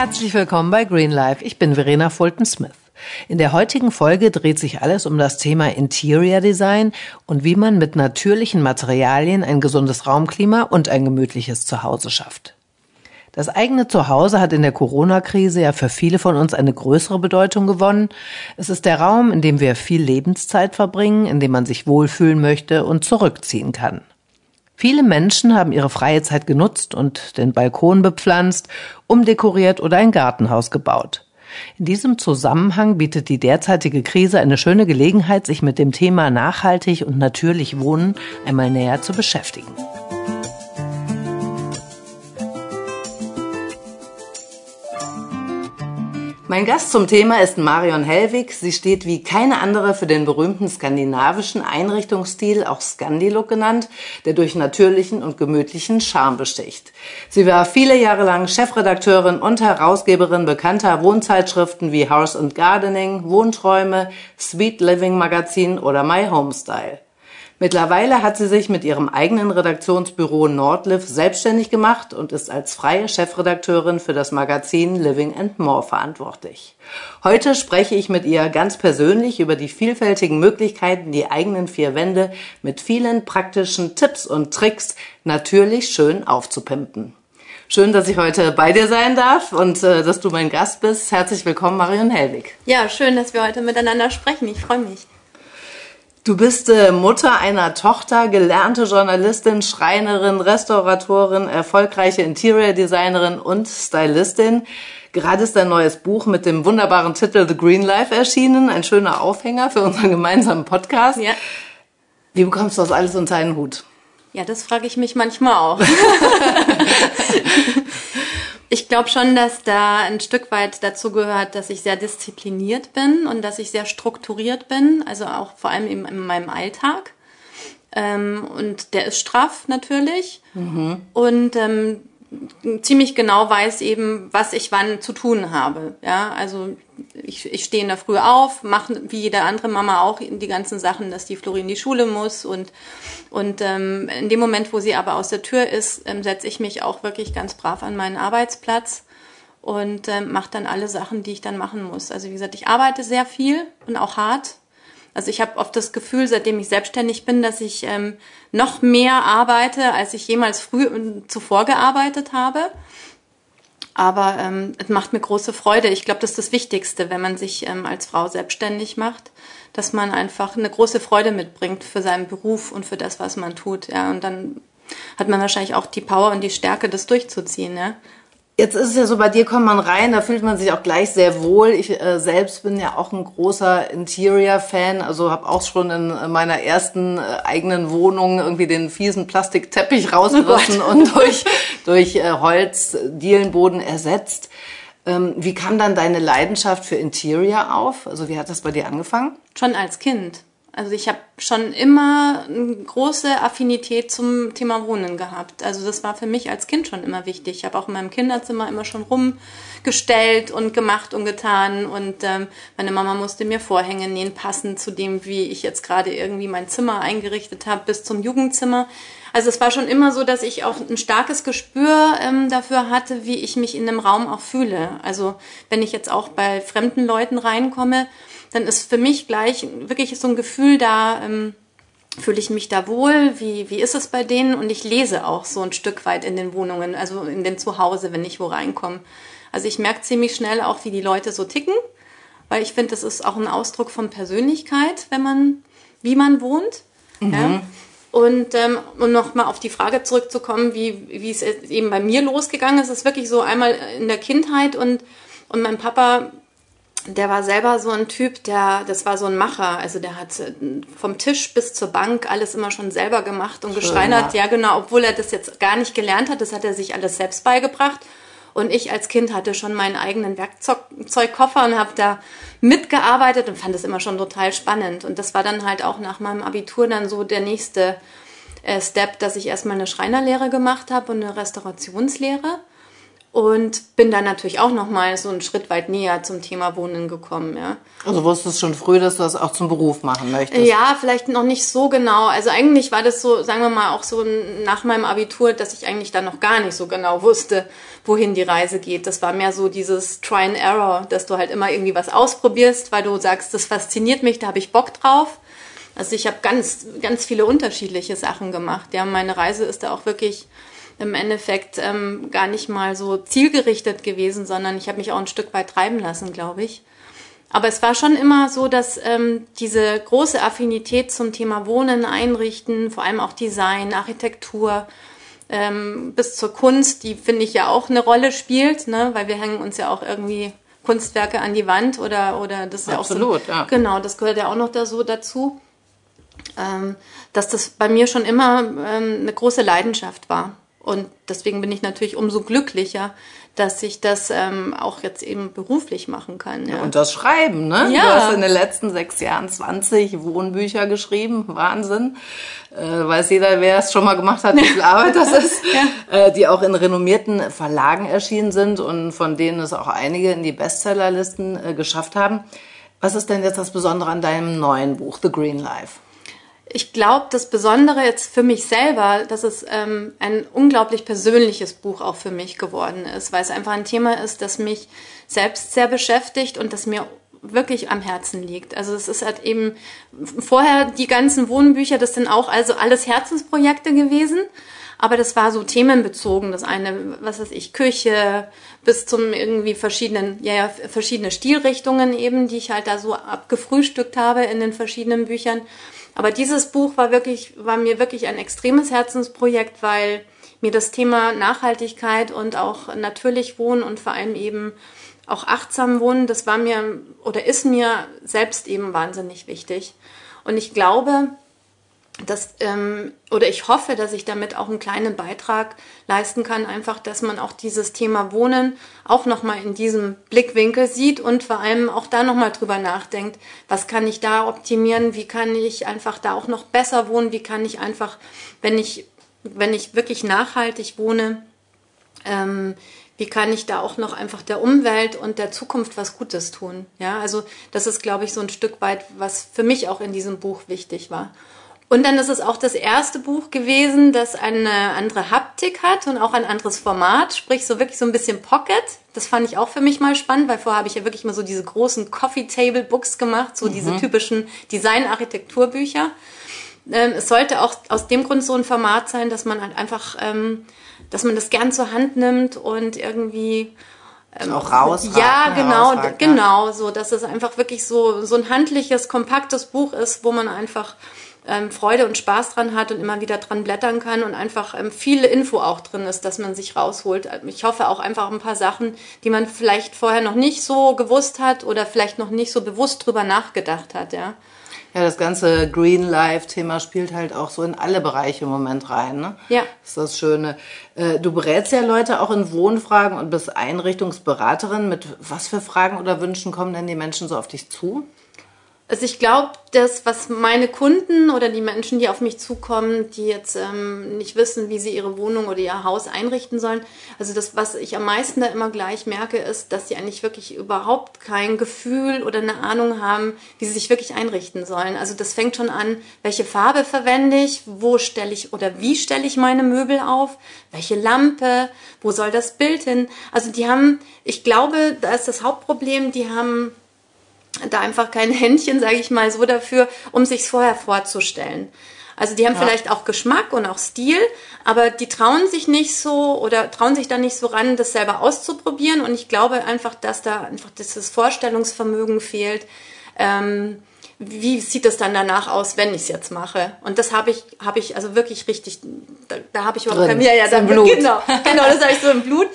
Herzlich willkommen bei Green Life. Ich bin Verena Fulton Smith. In der heutigen Folge dreht sich alles um das Thema Interior Design und wie man mit natürlichen Materialien ein gesundes Raumklima und ein gemütliches Zuhause schafft. Das eigene Zuhause hat in der Corona-Krise ja für viele von uns eine größere Bedeutung gewonnen. Es ist der Raum, in dem wir viel Lebenszeit verbringen, in dem man sich wohlfühlen möchte und zurückziehen kann. Viele Menschen haben ihre freie Zeit genutzt und den Balkon bepflanzt, umdekoriert oder ein Gartenhaus gebaut. In diesem Zusammenhang bietet die derzeitige Krise eine schöne Gelegenheit, sich mit dem Thema nachhaltig und natürlich Wohnen einmal näher zu beschäftigen. Mein Gast zum Thema ist Marion Hellwig. Sie steht wie keine andere für den berühmten skandinavischen Einrichtungsstil, auch Scandilook genannt, der durch natürlichen und gemütlichen Charme besticht. Sie war viele Jahre lang Chefredakteurin und Herausgeberin bekannter Wohnzeitschriften wie House and Gardening, Wohnträume, Sweet Living Magazin oder My Homestyle. Mittlerweile hat sie sich mit ihrem eigenen Redaktionsbüro Nordliv selbstständig gemacht und ist als freie Chefredakteurin für das Magazin Living and More verantwortlich. Heute spreche ich mit ihr ganz persönlich über die vielfältigen Möglichkeiten, die eigenen vier Wände mit vielen praktischen Tipps und Tricks natürlich schön aufzupimpen. Schön, dass ich heute bei dir sein darf und äh, dass du mein Gast bist. Herzlich willkommen, Marion Hellwig. Ja, schön, dass wir heute miteinander sprechen. Ich freue mich. Du bist äh, Mutter einer Tochter, gelernte Journalistin, Schreinerin, Restauratorin, erfolgreiche Interior-Designerin und Stylistin. Gerade ist dein neues Buch mit dem wunderbaren Titel The Green Life erschienen. Ein schöner Aufhänger für unseren gemeinsamen Podcast. Ja. Wie bekommst du das alles unter einen Hut? Ja, das frage ich mich manchmal auch. Ich glaube schon, dass da ein Stück weit dazu gehört, dass ich sehr diszipliniert bin und dass ich sehr strukturiert bin, also auch vor allem in, in meinem Alltag. Ähm, und der ist straff natürlich. Mhm. Und ähm, ziemlich genau weiß eben, was ich wann zu tun habe. Ja, also ich, ich stehe in der Früh auf, mache wie jede andere Mama auch die ganzen Sachen, dass die Flori in die Schule muss und und ähm, in dem Moment, wo sie aber aus der Tür ist, ähm, setze ich mich auch wirklich ganz brav an meinen Arbeitsplatz und ähm, mache dann alle Sachen, die ich dann machen muss. Also wie gesagt, ich arbeite sehr viel und auch hart also ich habe oft das Gefühl, seitdem ich selbstständig bin, dass ich ähm, noch mehr arbeite, als ich jemals früh äh, zuvor gearbeitet habe. Aber ähm, es macht mir große Freude. Ich glaube, das ist das Wichtigste, wenn man sich ähm, als Frau selbstständig macht, dass man einfach eine große Freude mitbringt für seinen Beruf und für das, was man tut. Ja, und dann hat man wahrscheinlich auch die Power und die Stärke, das durchzuziehen. Ja? Jetzt ist es ja so, bei dir kommt man rein, da fühlt man sich auch gleich sehr wohl. Ich äh, selbst bin ja auch ein großer Interior-Fan, also habe auch schon in meiner ersten äh, eigenen Wohnung irgendwie den fiesen Plastikteppich rausgerissen oh und durch, durch äh, Holz-Dielenboden ersetzt. Ähm, wie kam dann deine Leidenschaft für Interior auf? Also wie hat das bei dir angefangen? Schon als Kind. Also ich habe schon immer eine große Affinität zum Thema Wohnen gehabt. Also das war für mich als Kind schon immer wichtig. Ich habe auch in meinem Kinderzimmer immer schon rumgestellt und gemacht und getan. Und ähm, meine Mama musste mir Vorhänge nähen, passend zu dem, wie ich jetzt gerade irgendwie mein Zimmer eingerichtet habe, bis zum Jugendzimmer. Also es war schon immer so, dass ich auch ein starkes Gespür ähm, dafür hatte, wie ich mich in einem Raum auch fühle. Also wenn ich jetzt auch bei fremden Leuten reinkomme, dann ist für mich gleich wirklich so ein Gefühl da, ähm, fühle ich mich da wohl, wie, wie ist es bei denen? Und ich lese auch so ein Stück weit in den Wohnungen, also in den Zuhause, wenn ich wo reinkomme. Also ich merke ziemlich schnell auch, wie die Leute so ticken, weil ich finde, das ist auch ein Ausdruck von Persönlichkeit, wenn man, wie man wohnt. Mhm. Ja? Und ähm, um nochmal auf die Frage zurückzukommen, wie, wie es eben bei mir losgegangen ist, ist wirklich so einmal in der Kindheit und, und mein Papa der war selber so ein Typ, der, das war so ein Macher. Also der hat äh, vom Tisch bis zur Bank alles immer schon selber gemacht und Schön, geschreinert. Ja. ja, genau, obwohl er das jetzt gar nicht gelernt hat, das hat er sich alles selbst beigebracht. Und ich als Kind hatte schon meinen eigenen Werkzeugkoffer und habe da mitgearbeitet und fand das immer schon total spannend. Und das war dann halt auch nach meinem Abitur dann so der nächste äh, Step, dass ich erstmal eine Schreinerlehre gemacht habe und eine Restaurationslehre und bin dann natürlich auch noch mal so einen Schritt weit näher zum Thema Wohnen gekommen, ja. Also wusstest schon früh, dass du das auch zum Beruf machen möchtest? Ja, vielleicht noch nicht so genau. Also eigentlich war das so, sagen wir mal, auch so nach meinem Abitur, dass ich eigentlich dann noch gar nicht so genau wusste, wohin die Reise geht. Das war mehr so dieses Try and Error, dass du halt immer irgendwie was ausprobierst, weil du sagst, das fasziniert mich, da habe ich Bock drauf. Also ich habe ganz, ganz viele unterschiedliche Sachen gemacht. Ja, meine Reise ist da auch wirklich im Endeffekt ähm, gar nicht mal so zielgerichtet gewesen, sondern ich habe mich auch ein Stück weit treiben lassen, glaube ich. Aber es war schon immer so, dass ähm, diese große Affinität zum Thema Wohnen, Einrichten, vor allem auch Design, Architektur, ähm, bis zur Kunst, die finde ich ja auch eine Rolle spielt, ne? weil wir hängen uns ja auch irgendwie Kunstwerke an die Wand oder oder das ist Absolut, ja auch so, ja. genau, das gehört ja auch noch da so dazu, ähm, dass das bei mir schon immer ähm, eine große Leidenschaft war. Und deswegen bin ich natürlich umso glücklicher, dass ich das ähm, auch jetzt eben beruflich machen kann. Ja. Und das Schreiben, ne? Ja. Du hast in den letzten sechs Jahren 20 Wohnbücher geschrieben. Wahnsinn. Äh, weiß jeder, wer es schon mal gemacht hat, wie viel Arbeit das ist. ja. äh, die auch in renommierten Verlagen erschienen sind und von denen es auch einige in die Bestsellerlisten äh, geschafft haben. Was ist denn jetzt das Besondere an deinem neuen Buch, The Green Life? Ich glaube, das Besondere jetzt für mich selber, dass es ähm, ein unglaublich persönliches Buch auch für mich geworden ist, weil es einfach ein Thema ist, das mich selbst sehr beschäftigt und das mir wirklich am Herzen liegt. Also es ist halt eben vorher die ganzen Wohnbücher, das sind auch also alles Herzensprojekte gewesen, aber das war so themenbezogen. Das eine, was weiß ich, Küche bis zum irgendwie verschiedenen, ja, ja verschiedene Stilrichtungen eben, die ich halt da so abgefrühstückt habe in den verschiedenen Büchern. Aber dieses Buch war wirklich, war mir wirklich ein extremes Herzensprojekt, weil mir das Thema Nachhaltigkeit und auch natürlich Wohnen und vor allem eben auch achtsam Wohnen, das war mir oder ist mir selbst eben wahnsinnig wichtig. Und ich glaube, dass, ähm, oder ich hoffe, dass ich damit auch einen kleinen Beitrag leisten kann, einfach, dass man auch dieses Thema Wohnen auch nochmal in diesem Blickwinkel sieht und vor allem auch da nochmal drüber nachdenkt, was kann ich da optimieren, wie kann ich einfach da auch noch besser wohnen, wie kann ich einfach, wenn ich, wenn ich wirklich nachhaltig wohne, ähm, wie kann ich da auch noch einfach der Umwelt und der Zukunft was Gutes tun? Ja, also das ist, glaube ich, so ein Stück weit, was für mich auch in diesem Buch wichtig war. Und dann ist es auch das erste Buch gewesen, das eine andere Haptik hat und auch ein anderes Format, sprich so wirklich so ein bisschen Pocket. Das fand ich auch für mich mal spannend, weil vorher habe ich ja wirklich mal so diese großen Coffee Table Books gemacht, so mhm. diese typischen Design-Architekturbücher. Ähm, es sollte auch aus dem Grund so ein Format sein, dass man halt einfach, ähm, dass man das gern zur Hand nimmt und irgendwie ähm, auch raus. Ja, genau, genau, so, dass es einfach wirklich so so ein handliches, kompaktes Buch ist, wo man einfach ähm, Freude und Spaß dran hat und immer wieder dran blättern kann und einfach ähm, viel Info auch drin ist, dass man sich rausholt. Ich hoffe auch einfach ein paar Sachen, die man vielleicht vorher noch nicht so gewusst hat oder vielleicht noch nicht so bewusst drüber nachgedacht hat, ja. Ja, das ganze Green Life-Thema spielt halt auch so in alle Bereiche im Moment rein. Ne? Ja. Das ist das Schöne. Äh, du berätst ja Leute auch in Wohnfragen und bist Einrichtungsberaterin. Mit was für Fragen oder Wünschen kommen denn die Menschen so auf dich zu? Also ich glaube, das, was meine Kunden oder die Menschen, die auf mich zukommen, die jetzt ähm, nicht wissen, wie sie ihre Wohnung oder ihr Haus einrichten sollen, also das, was ich am meisten da immer gleich merke, ist, dass sie eigentlich wirklich überhaupt kein Gefühl oder eine Ahnung haben, wie sie sich wirklich einrichten sollen. Also das fängt schon an, welche Farbe verwende ich, wo stelle ich oder wie stelle ich meine Möbel auf, welche Lampe, wo soll das Bild hin. Also die haben, ich glaube, da ist das Hauptproblem, die haben da einfach kein Händchen, sage ich mal so, dafür, um sich's vorher vorzustellen. Also die haben ja. vielleicht auch Geschmack und auch Stil, aber die trauen sich nicht so oder trauen sich da nicht so ran, das selber auszuprobieren. Und ich glaube einfach, dass da einfach dieses Vorstellungsvermögen fehlt. Ähm, wie sieht es dann danach aus, wenn ich es jetzt mache? Und das habe ich, habe ich also wirklich richtig, da, da habe ich überhaupt kein, ja, ja, da, Blut. genau, genau, das habe ich so im Blut.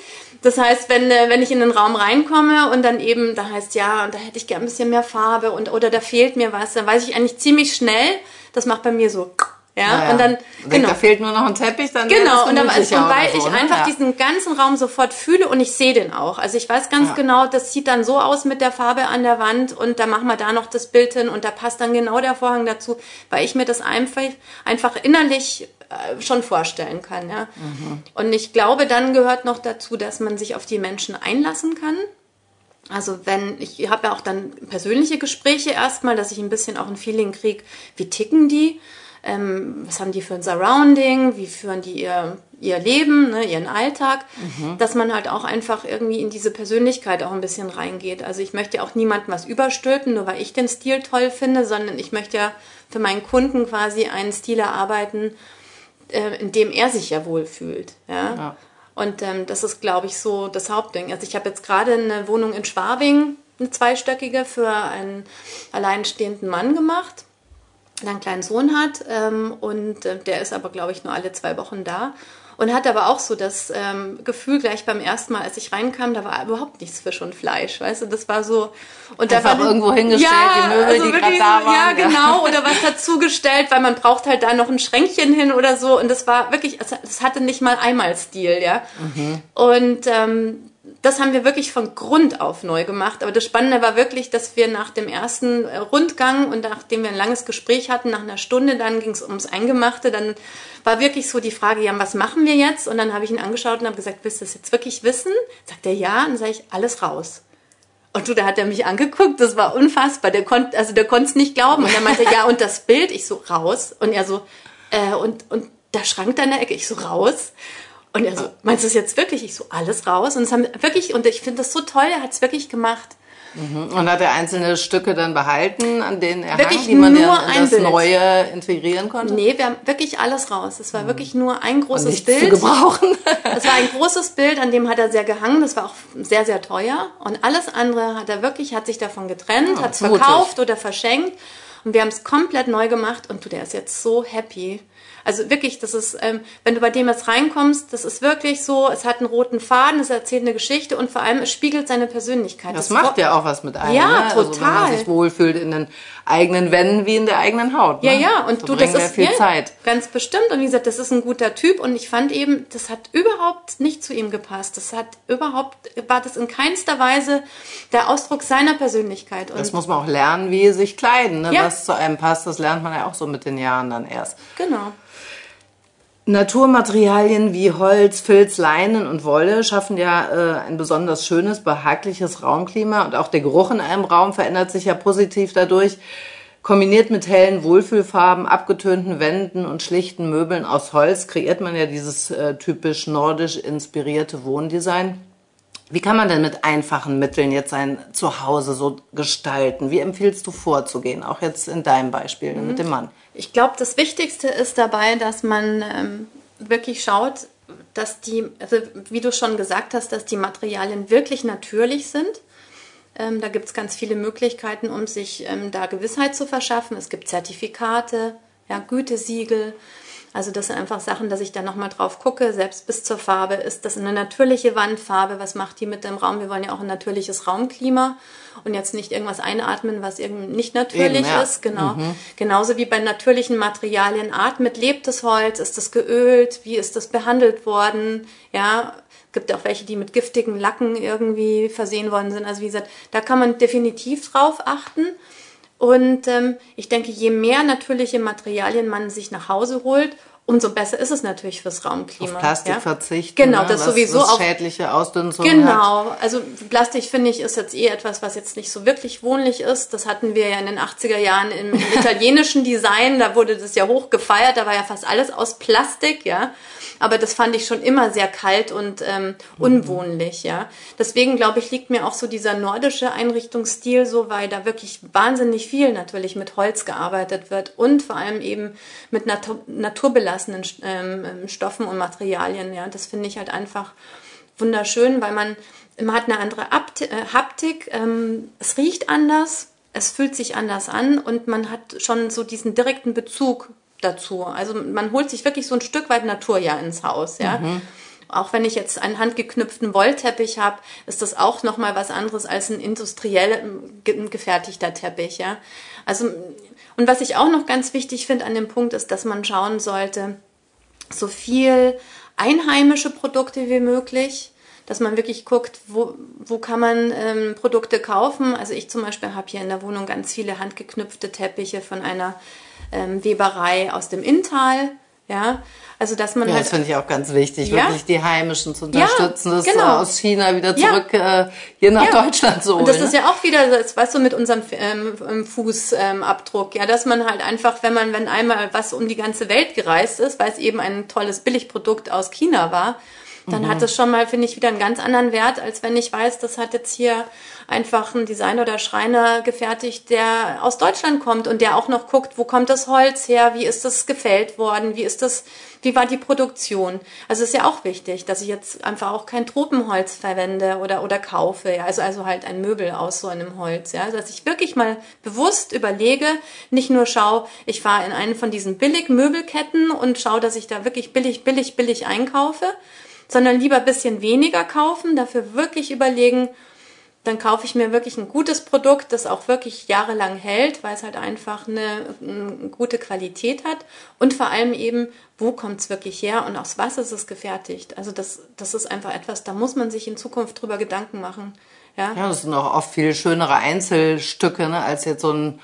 Das heißt, wenn, äh, wenn ich in den Raum reinkomme und dann eben, da heißt ja, da hätte ich gerne ein bisschen mehr Farbe und oder da fehlt mir was, dann weiß ich eigentlich ziemlich schnell, das macht bei mir so ja, naja. und dann genau. da fehlt nur noch ein Teppich, dann genau und, dann, und weil so, ich ne? einfach ja. diesen ganzen Raum sofort fühle und ich sehe den auch. Also ich weiß ganz ja. genau, das sieht dann so aus mit der Farbe an der Wand und da machen wir da noch das Bild hin und da passt dann genau der Vorhang dazu, weil ich mir das einfach einfach innerlich schon vorstellen kann. Ja? Mhm. Und ich glaube, dann gehört noch dazu, dass man sich auf die Menschen einlassen kann. Also wenn, ich habe ja auch dann persönliche Gespräche erstmal, dass ich ein bisschen auch ein Feeling kriege, wie ticken die, ähm, was haben die für ein Surrounding, wie führen die ihr, ihr Leben, ne, ihren Alltag, mhm. dass man halt auch einfach irgendwie in diese Persönlichkeit auch ein bisschen reingeht. Also ich möchte auch niemandem was überstülpen, nur weil ich den Stil toll finde, sondern ich möchte ja für meinen Kunden quasi einen Stil erarbeiten, äh, in dem er sich ja wohlfühlt. Ja? ja. Und ähm, das ist, glaube ich, so das Hauptding. Also ich habe jetzt gerade eine Wohnung in Schwabing, eine zweistöckige, für einen alleinstehenden Mann gemacht, der einen kleinen Sohn hat. Ähm, und äh, der ist aber, glaube ich, nur alle zwei Wochen da. Und hatte aber auch so das ähm, Gefühl gleich beim ersten Mal, als ich reinkam, da war überhaupt nichts Fisch und Fleisch, weißt du, das war so. Und Einfach da war irgendwo hingestellt, ja, die Möbel, also die gerade da waren. Ja, genau, oder was dazugestellt, weil man braucht halt da noch ein Schränkchen hin oder so. Und das war wirklich, es hatte nicht mal einmal Stil, ja. Mhm. Und ähm, das haben wir wirklich von Grund auf neu gemacht. Aber das Spannende war wirklich, dass wir nach dem ersten äh, Rundgang und nachdem wir ein langes Gespräch hatten, nach einer Stunde, dann ging es ums Eingemachte, dann war wirklich so die Frage, ja, was machen wir jetzt? Und dann habe ich ihn angeschaut und habe gesagt, willst du das jetzt wirklich wissen? Sagt er ja, und dann sage ich, alles raus. Und du, da hat er mich angeguckt, das war unfassbar. Der konnte, also der konnte es nicht glauben. Und er meinte, ja, und das Bild, ich so raus. Und er so, äh, und, und der Schrank da in der Ecke, ich so raus. Und er so, meinst du es jetzt wirklich? Ich so, alles raus. Und es haben wirklich, und ich finde das so toll, er hat es wirklich gemacht. Mhm. Und hat er einzelne Stücke dann behalten, an denen er wirklich hang, die man ja in das Bild. Neue integrieren konnte? Nee, wir haben wirklich alles raus. Es war mhm. wirklich nur ein großes Und Bild. Zu gebrauchen. Es war ein großes Bild, an dem hat er sehr gehangen. Das war auch sehr, sehr teuer. Und alles andere hat er wirklich, hat sich davon getrennt, ja, hat es verkauft oder verschenkt. Und wir haben es komplett neu gemacht und du, der ist jetzt so happy. Also wirklich, das ist, ähm, wenn du bei dem jetzt reinkommst, das ist wirklich so, es hat einen roten Faden, es erzählt eine Geschichte und vor allem es spiegelt seine Persönlichkeit. Das, das macht ja auch was mit einem. Ja, ne? total. Also, wenn man sich wohlfühlt in den eigenen Wänden wie in der eigenen Haut. Ne? Ja, ja, und du, das ist viel ja, Zeit. ganz bestimmt. Und wie gesagt, das ist ein guter Typ und ich fand eben, das hat überhaupt nicht zu ihm gepasst. Das hat überhaupt, war das in keinster Weise der Ausdruck seiner Persönlichkeit. Und das muss man auch lernen, wie sich kleiden, ne? ja. was zu einem passt. Das lernt man ja auch so mit den Jahren dann erst. Genau. Naturmaterialien wie Holz, Filz, Leinen und Wolle schaffen ja äh, ein besonders schönes, behagliches Raumklima und auch der Geruch in einem Raum verändert sich ja positiv dadurch. Kombiniert mit hellen Wohlfühlfarben, abgetönten Wänden und schlichten Möbeln aus Holz kreiert man ja dieses äh, typisch nordisch inspirierte Wohndesign. Wie kann man denn mit einfachen Mitteln jetzt sein Zuhause so gestalten? Wie empfiehlst du vorzugehen? Auch jetzt in deinem Beispiel mhm. mit dem Mann. Ich glaube, das Wichtigste ist dabei, dass man ähm, wirklich schaut, dass die, also wie du schon gesagt hast, dass die Materialien wirklich natürlich sind. Ähm, da gibt es ganz viele Möglichkeiten, um sich ähm, da Gewissheit zu verschaffen. Es gibt Zertifikate, ja, Gütesiegel. Also das sind einfach Sachen, dass ich da nochmal drauf gucke, selbst bis zur Farbe. Ist das eine natürliche Wandfarbe? Was macht die mit dem Raum? Wir wollen ja auch ein natürliches Raumklima und jetzt nicht irgendwas einatmen, was irgendwie nicht natürlich Eben, ja. ist. Genau. Mhm. Genauso wie bei natürlichen Materialien. Atmet, lebt das Holz? Ist das geölt? Wie ist das behandelt worden? Ja, gibt auch welche, die mit giftigen Lacken irgendwie versehen worden sind. Also wie gesagt, da kann man definitiv drauf achten. Und ähm, ich denke, je mehr natürliche Materialien man sich nach Hause holt, umso besser ist es natürlich fürs Raumklima. Auf Plastik ja? verzichten. Genau, ne? das was, sowieso was schädliche Ausdünstungen Genau, hat. also Plastik finde ich ist jetzt eh etwas, was jetzt nicht so wirklich wohnlich ist. Das hatten wir ja in den 80er Jahren im, italienischen Design, da wurde das ja hoch gefeiert, da war ja fast alles aus Plastik, ja aber das fand ich schon immer sehr kalt und ähm, unwohnlich, ja. Deswegen glaube ich, liegt mir auch so dieser nordische Einrichtungsstil so, weil da wirklich wahnsinnig viel natürlich mit Holz gearbeitet wird und vor allem eben mit natur naturbelassenen ähm, ähm, Stoffen und Materialien, ja. Das finde ich halt einfach wunderschön, weil man, man hat eine andere Apt äh, Haptik, ähm, es riecht anders, es fühlt sich anders an und man hat schon so diesen direkten Bezug dazu. Also man holt sich wirklich so ein Stück weit Natur ja ins Haus, ja. Mhm. Auch wenn ich jetzt einen handgeknüpften Wollteppich habe, ist das auch noch mal was anderes als ein industriell gefertigter Teppich, ja. Also und was ich auch noch ganz wichtig finde an dem Punkt ist, dass man schauen sollte, so viel einheimische Produkte wie möglich, dass man wirklich guckt, wo, wo kann man ähm, Produkte kaufen. Also ich zum Beispiel habe hier in der Wohnung ganz viele handgeknüpfte Teppiche von einer ähm, Weberei aus dem Inntal. Ja, also dass man ja, halt das finde ich auch ganz wichtig, Ja. wirklich die Heimischen zu unterstützen, Ja, das genau. aus China wieder Ja. zurück äh, hier nach Ja. Deutschland zu holen. Und das ist ne? ja auch wieder, das, weißt du, mit unserem ähm, Fußabdruck, ähm, ja, dass man halt einfach, wenn man, wenn einmal was um die ganze Welt gereist ist, weil es eben ein tolles Billigprodukt aus China war, dann hat es schon mal, finde ich, wieder einen ganz anderen Wert, als wenn ich weiß, das hat jetzt hier einfach ein Designer oder Schreiner gefertigt, der aus Deutschland kommt und der auch noch guckt, wo kommt das Holz her, wie ist das gefällt worden, wie ist das, wie war die Produktion. Also ist ja auch wichtig, dass ich jetzt einfach auch kein Tropenholz verwende oder, oder kaufe, ja, also, also halt ein Möbel aus so einem Holz, ja, dass ich wirklich mal bewusst überlege, nicht nur schaue, ich fahre in einen von diesen Billig-Möbelketten und schaue, dass ich da wirklich billig, billig, billig einkaufe, sondern lieber bisschen weniger kaufen, dafür wirklich überlegen, dann kaufe ich mir wirklich ein gutes Produkt, das auch wirklich jahrelang hält, weil es halt einfach eine, eine gute Qualität hat und vor allem eben, wo kommt es wirklich her und aus was ist es gefertigt. Also das, das ist einfach etwas, da muss man sich in Zukunft drüber Gedanken machen. Ja, Ja, das sind auch oft viel schönere Einzelstücke, ne, als jetzt so ein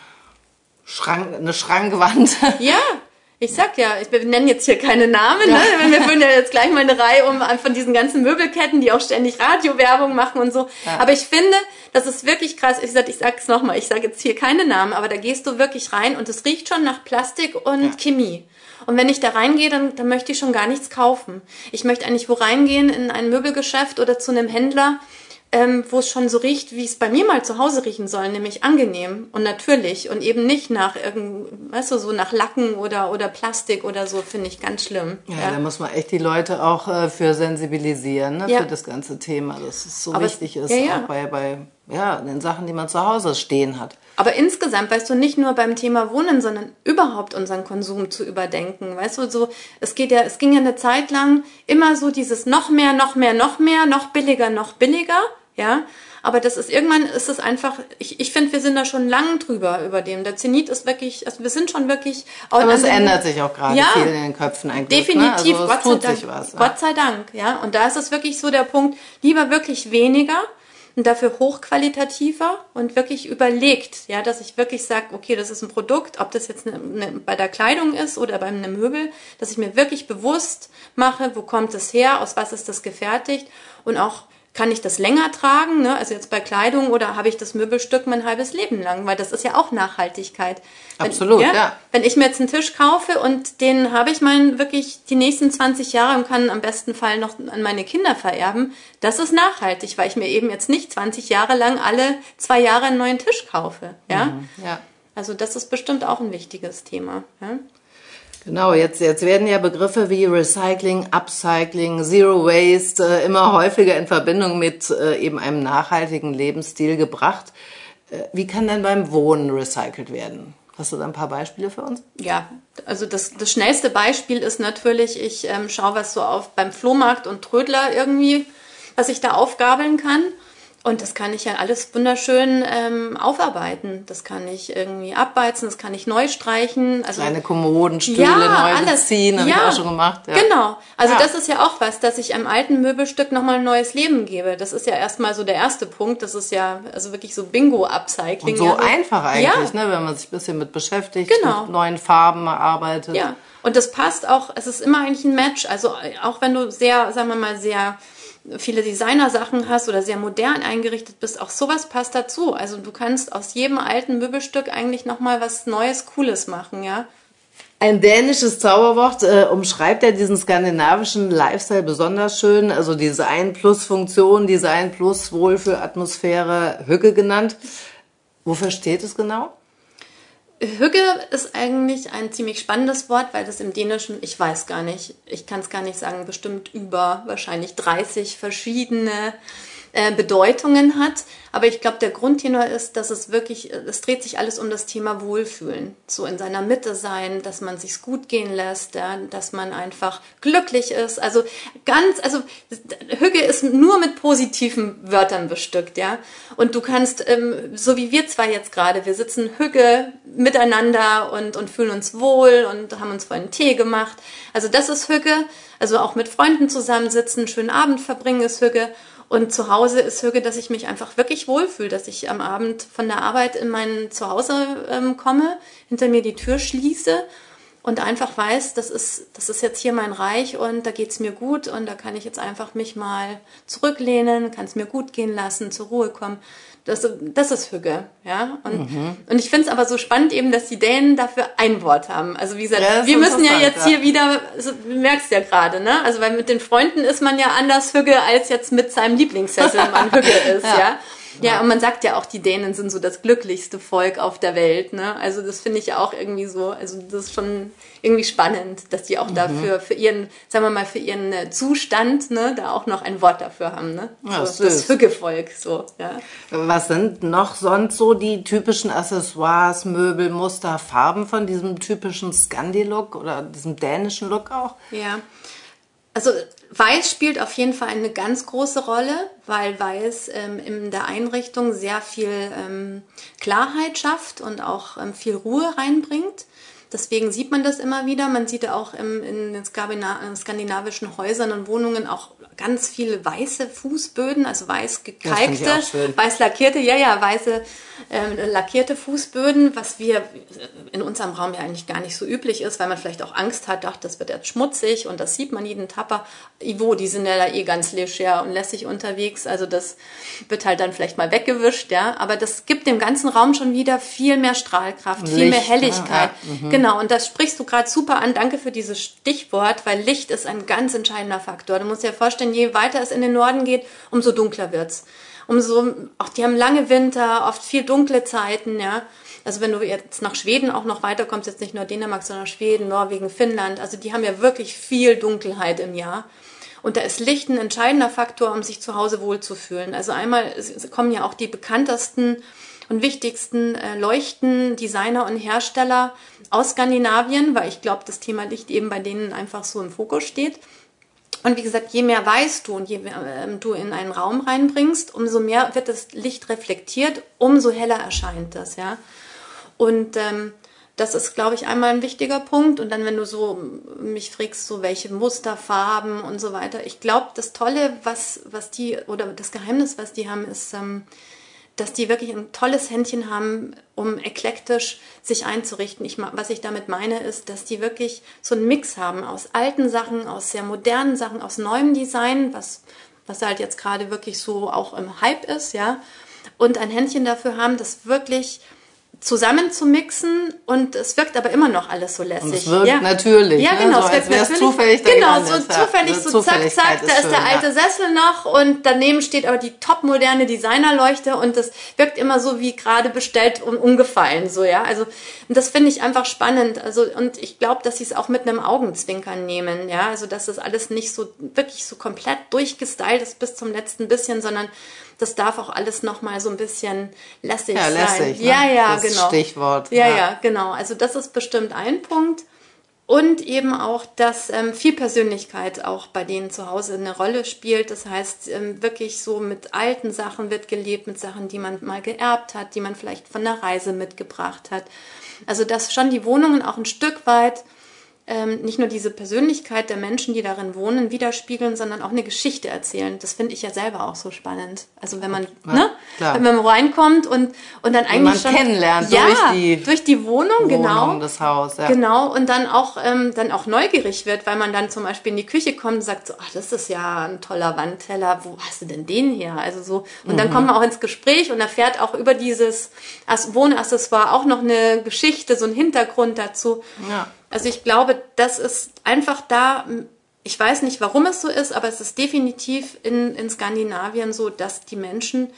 Schrank, eine Schrankwand. ja. Ich sag ja, ich, wir nennen jetzt hier keine Namen, ne? wir würden ja jetzt gleich mal eine Reihe um von diesen ganzen Möbelketten, die auch ständig Radiowerbung machen und so. Aber ich finde, das ist wirklich krass. Ich sag, ich sag's nochmal, ich sage jetzt hier keine Namen, aber da gehst du wirklich rein und es riecht schon nach Plastik und Chemie. Und wenn ich da reingehe, dann, dann möchte ich schon gar nichts kaufen. Ich möchte eigentlich wo reingehen in ein Möbelgeschäft oder zu einem Händler, ähm, wo es schon so riecht, wie es bei mir mal zu Hause riechen soll, nämlich angenehm und natürlich und eben nicht nach irgend, weißt du, so nach Lacken oder oder Plastik oder so, finde ich ganz schlimm. Ja, da muss man echt die Leute auch äh, für sensibilisieren, ne, Ja. für das ganze Thema, dass es so Aber wichtig ist, ja, ja. auch bei, bei ja, den Sachen, die man zu Hause stehen hat. Aber insgesamt, weißt du, nicht nur beim Thema Wohnen, sondern überhaupt unseren Konsum zu überdenken. Weißt du, so, es geht ja, es ging ja eine Zeit lang immer so dieses noch mehr, noch mehr, noch mehr, noch billiger, noch billiger, ja. Aber das ist irgendwann ist es einfach, ich, ich finde, wir sind da schon lang drüber über dem. Der Zenit ist wirklich, also wir sind schon wirklich. Aber es ändert sich auch gerade Ja. viel in den Köpfen eigentlich. Definitiv, ne? also, Gott sei tut Dank. sich was. ja. Gott sei Dank, ja. Und da ist es wirklich so der Punkt, lieber wirklich weniger und dafür hochqualitativer und wirklich überlegt, ja, dass ich wirklich sage, okay, das ist ein Produkt, ob das jetzt eine, eine, bei der Kleidung ist oder bei einem Möbel, dass ich mir wirklich bewusst mache, wo kommt es her, aus was ist das gefertigt und auch kann ich das länger tragen, ne? also jetzt bei Kleidung oder habe ich das Möbelstück mein halbes Leben lang, weil das ist ja auch Nachhaltigkeit. Wenn- Absolut, ja. wenn ich mir jetzt einen Tisch kaufe und den habe ich meinen wirklich die nächsten 20 Jahre und kann am besten Fall noch an meine Kinder vererben, das ist nachhaltig, weil ich mir eben jetzt nicht 20 Jahre lang alle zwei Jahre einen neuen Tisch kaufe. Ja? Ja. Also das ist bestimmt auch ein wichtiges Thema. Ja? Genau, jetzt, jetzt werden ja Begriffe wie Recycling, Upcycling, Zero Waste äh, immer häufiger in Verbindung mit äh, eben einem nachhaltigen Lebensstil gebracht. Äh, wie kann denn beim Wohnen recycelt werden? Hast du da ein paar Beispiele für uns? Ja, also das, das schnellste Beispiel ist natürlich, ich ähm, schaue, was so auf beim Flohmarkt und Trödler irgendwie, was ich da aufgabeln kann. Und das kann ich ja alles wunderschön ähm, aufarbeiten. Das kann ich irgendwie abbeizen, das kann ich neu streichen. Also Kleine Kommoden, Stühle neu beziehen, habe ich auch schon gemacht. Ja. Genau. Also Ja. das ist ja auch was, dass ich einem alten Möbelstück nochmal ein neues Leben gebe. Das ist ja erstmal so der erste Punkt. Das ist ja also wirklich so Bingo-Upcycling. Und so ja, einfach eigentlich, Ja. ne, wenn man sich ein bisschen mit beschäftigt, Genau. mit neuen Farben arbeitet. Ja, und das passt auch, es ist immer eigentlich ein Match. Also auch wenn du sehr, sagen wir mal, sehr viele Designer-Sachen hast oder sehr modern eingerichtet bist, auch sowas passt dazu. Also du kannst aus jedem alten Möbelstück eigentlich nochmal was Neues, Cooles machen, ja. Ein dänisches Zauberwort äh, umschreibt ja diesen skandinavischen Lifestyle besonders schön. Also Design plus Funktion, Design plus Wohlfühlatmosphäre, Hücke genannt. Wofür steht es genau? Hügge ist eigentlich ein ziemlich spannendes Wort, weil das im Dänischen, ich weiß gar nicht, ich kann es gar nicht sagen, bestimmt über wahrscheinlich 30 verschiedene äh, Bedeutungen hat. Aber ich glaube, der Grundtenor ist, dass es wirklich, es dreht sich alles um das Thema Wohlfühlen. So in seiner Mitte sein, dass man sich's gut gehen lässt, ja, dass man einfach glücklich ist. Also ganz, also Hügge ist nur mit positiven Wörtern bestückt, ja. Und du kannst, ähm, so wie wir zwei jetzt gerade, wir sitzen Hügge miteinander und, und fühlen uns wohl und haben uns vorhin Tee gemacht. Also das ist Hügge. Also auch mit Freunden zusammensitzen, schönen Abend verbringen ist Hügge. Und zu Hause ist Hüge, dass ich mich einfach wirklich wohlfühle, dass ich am Abend von der Arbeit in mein Zuhause ähm, komme, hinter mir die Tür schließe und einfach weiß, das ist, das ist jetzt hier mein Reich und da geht's mir gut und da kann ich jetzt einfach mich mal zurücklehnen, kann es mir gut gehen lassen, zur Ruhe kommen. Das, das ist Hügge, ja. Und, mhm. und ich finde es aber so spannend eben, dass die Dänen dafür ein Wort haben. Also wie gesagt, ja, wir müssen ja jetzt hier wieder, also, du merkst ja gerade, ne? Also weil mit den Freunden ist man ja anders Hügge, als jetzt mit seinem Lieblingssessel man Hügge ist, ja. ja. Ja, und man sagt ja auch, die Dänen sind so das glücklichste Volk auf der Welt. Ne? Also das finde ich auch irgendwie so, also das ist schon irgendwie spannend, dass die auch mhm. dafür, für ihren, sagen wir mal, für ihren äh, Zustand, ne, da auch noch ein Wort dafür haben. Ne? Ja, so, das Hüggevolk, so, ja. Was sind noch sonst so die typischen Accessoires, Möbel, Muster, Farben von diesem typischen Scandi-Look oder diesem dänischen Look auch? Ja. Also Weiß spielt auf jeden Fall eine ganz große Rolle, weil Weiß ähm, in der Einrichtung sehr viel ähm, Klarheit schafft und auch ähm, viel Ruhe reinbringt. Deswegen sieht man das immer wieder. Man sieht auch im, in den skandinavischen Häusern und Wohnungen auch ganz viele weiße Fußböden, also weiß gekalkte, weiß lackierte, ja, ja, weiße äh, lackierte Fußböden, was wir in unserem Raum ja eigentlich gar nicht so üblich ist, weil man vielleicht auch Angst hat, dachte, das wird jetzt schmutzig und das sieht man jeden Tapper. Ivo, die sind ja da eh ganz leger und lässig unterwegs, also das wird halt dann vielleicht mal weggewischt, ja, aber das gibt dem ganzen Raum schon wieder viel mehr Strahlkraft, Licht, viel mehr Helligkeit. Ja, ja. Mhm. Genau, und das sprichst du gerade super an. Danke für dieses Stichwort, weil Licht ist ein ganz entscheidender Faktor. Du musst dir vorstellen, je weiter es in den Norden geht, umso dunkler wird's umso, auch die haben lange Winter, oft viel dunkle Zeiten, ja. Also wenn du jetzt nach Schweden auch noch weiterkommst, jetzt nicht nur Dänemark, sondern Schweden, Norwegen, Finnland, also die haben ja wirklich viel Dunkelheit im Jahr. Und da ist Licht ein entscheidender Faktor, um sich zu Hause wohlzufühlen. Also einmal kommen ja auch die bekanntesten und wichtigsten äh, Leuchten, Designer und Hersteller aus Skandinavien, weil ich glaube, das Thema Licht eben bei denen einfach so im Fokus steht. Und wie gesagt, je mehr weißt du und je mehr äh, du in einen Raum reinbringst, umso mehr wird das Licht reflektiert, umso heller erscheint das, ja. Und ähm, das ist, glaube ich, einmal ein wichtiger Punkt. Und dann, wenn du so mich fragst, so welche Musterfarben und so weiter. Ich glaube, das Tolle, was, was die, oder das Geheimnis, was die haben, ist, ähm, dass die wirklich ein tolles Händchen haben, um eklektisch sich einzurichten. Ich, was ich damit meine, ist, dass die wirklich so einen Mix haben aus alten Sachen, aus sehr modernen Sachen, aus neuem Design, was, was halt jetzt gerade wirklich so auch im Hype ist, ja. Und ein Händchen dafür haben, das wirklich zusammen zu mixen und es wirkt aber immer noch alles so lässig. Und es wirkt ja. natürlich. Ja, genau. Ne? So, es wirkt natürlich. Zufällig genau, so ist. zufällig, so zack, zack, da ist schön, der alte ja. Sessel noch und daneben steht aber die topmoderne Designerleuchte und das wirkt immer so wie gerade bestellt und umgefallen, so, ja. Also, und das finde ich einfach spannend. Also, und ich glaube, dass sie es auch mit einem Augenzwinkern nehmen, ja. Also, dass das alles nicht so, wirklich so komplett durchgestylt ist bis zum letzten bisschen, sondern das darf auch alles nochmal so ein bisschen lässig, ja, lässig sein. Ne? Ja, ja, das genau. Stichwort. Ja, ja, ja, genau. Also das ist bestimmt ein Punkt. Und eben auch, dass ähm, viel Persönlichkeit auch bei denen zu Hause eine Rolle spielt. Das heißt, ähm, wirklich so mit alten Sachen wird gelebt, mit Sachen, die man mal geerbt hat, die man vielleicht von der Reise mitgebracht hat. Also dass schon die Wohnungen auch ein Stück weit ähm, nicht nur diese Persönlichkeit der Menschen, die darin wohnen, widerspiegeln, sondern auch eine Geschichte erzählen. Das finde ich ja selber auch so spannend. Also wenn man, ja, ne, wenn man reinkommt und und dann eigentlich man schon kennenlernt ja, durch die durch die Wohnung, genau. Wohnung, genau, das Haus, ja. genau und dann auch ähm, dann auch neugierig wird, weil man dann zum Beispiel in die Küche kommt und sagt so, ach, das ist ja ein toller Wandteller, wo hast du denn den her? Also so und mhm. dann kommt man auch ins Gespräch und erfährt auch über dieses Wohnaccessoire auch noch eine Geschichte, so ein Hintergrund dazu. Ja. Also ich glaube, das ist einfach da, ich weiß nicht, warum es so ist, aber es ist definitiv in, in Skandinavien so, dass die Menschen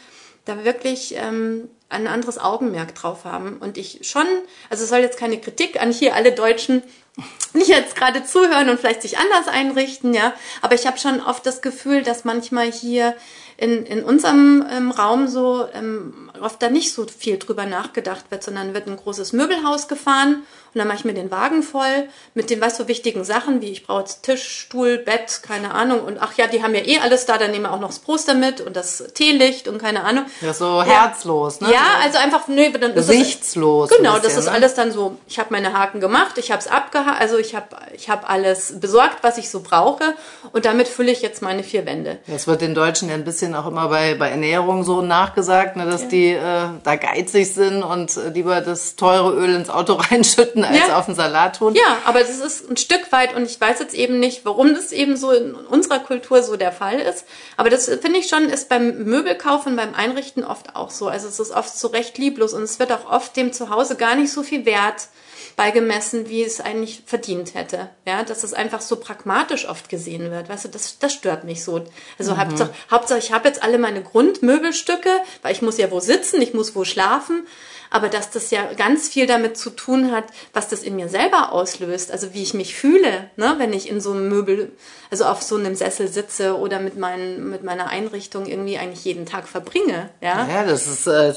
da wirklich ähm, ein anderes Augenmerk drauf haben. Und ich schon, also es soll jetzt keine Kritik an hier alle Deutschen, nicht jetzt gerade zuhören und vielleicht sich anders einrichten, ja. Aber ich habe schon oft das Gefühl, dass manchmal hier in, in unserem ähm, Raum so ähm, oft da nicht so viel drüber nachgedacht wird, sondern wird ein großes Möbelhaus gefahren und dann mache ich mir den Wagen voll mit den, was so wichtigen Sachen, wie ich brauche jetzt Tisch, Stuhl, Bett, keine Ahnung. Und ach ja, die haben ja eh alles da, dann nehmen wir auch noch das Poster mit und das Teelicht und keine Ahnung. Ja, so herzlos, ne? Ja, also einfach, nö, dann Gesichtslos. Ist es, genau, bisschen, das ist ne? alles dann so, ich habe meine Haken gemacht, ich habe es abgehakt, also ich habe ich hab alles besorgt, was ich so brauche und damit fülle ich jetzt meine vier Wände. Das wird den Deutschen ja ein bisschen bisschen auch immer bei, bei Ernährung so nachgesagt, ne, dass ja. die äh, da geizig sind und äh, lieber das teure Öl ins Auto reinschütten, als ja. auf den Salat tun. Ja, aber das ist ein Stück weit und ich weiß jetzt eben nicht, warum das eben so in unserer Kultur so der Fall ist. Aber das finde ich schon, ist beim Möbelkauf und beim Einrichten oft auch so. Also es ist oft so recht lieblos und es wird auch oft dem Zuhause gar nicht so viel Wert beigemessen, wie es eigentlich verdient hätte. Ja, dass es einfach so pragmatisch oft gesehen wird. Weißt du, das, das stört mich so. Also mhm. Hauptsache, Hauptsache, ich habe jetzt alle meine Grundmöbelstücke, weil ich muss ja wo sitzen, ich muss wo schlafen aber dass das ja ganz viel damit zu tun hat, was das in mir selber auslöst, also wie ich mich fühle, ne, wenn ich in so einem Möbel, also auf so einem Sessel sitze oder mit, meinen, mit meiner Einrichtung irgendwie eigentlich jeden Tag verbringe. Ja, ja das ist äh,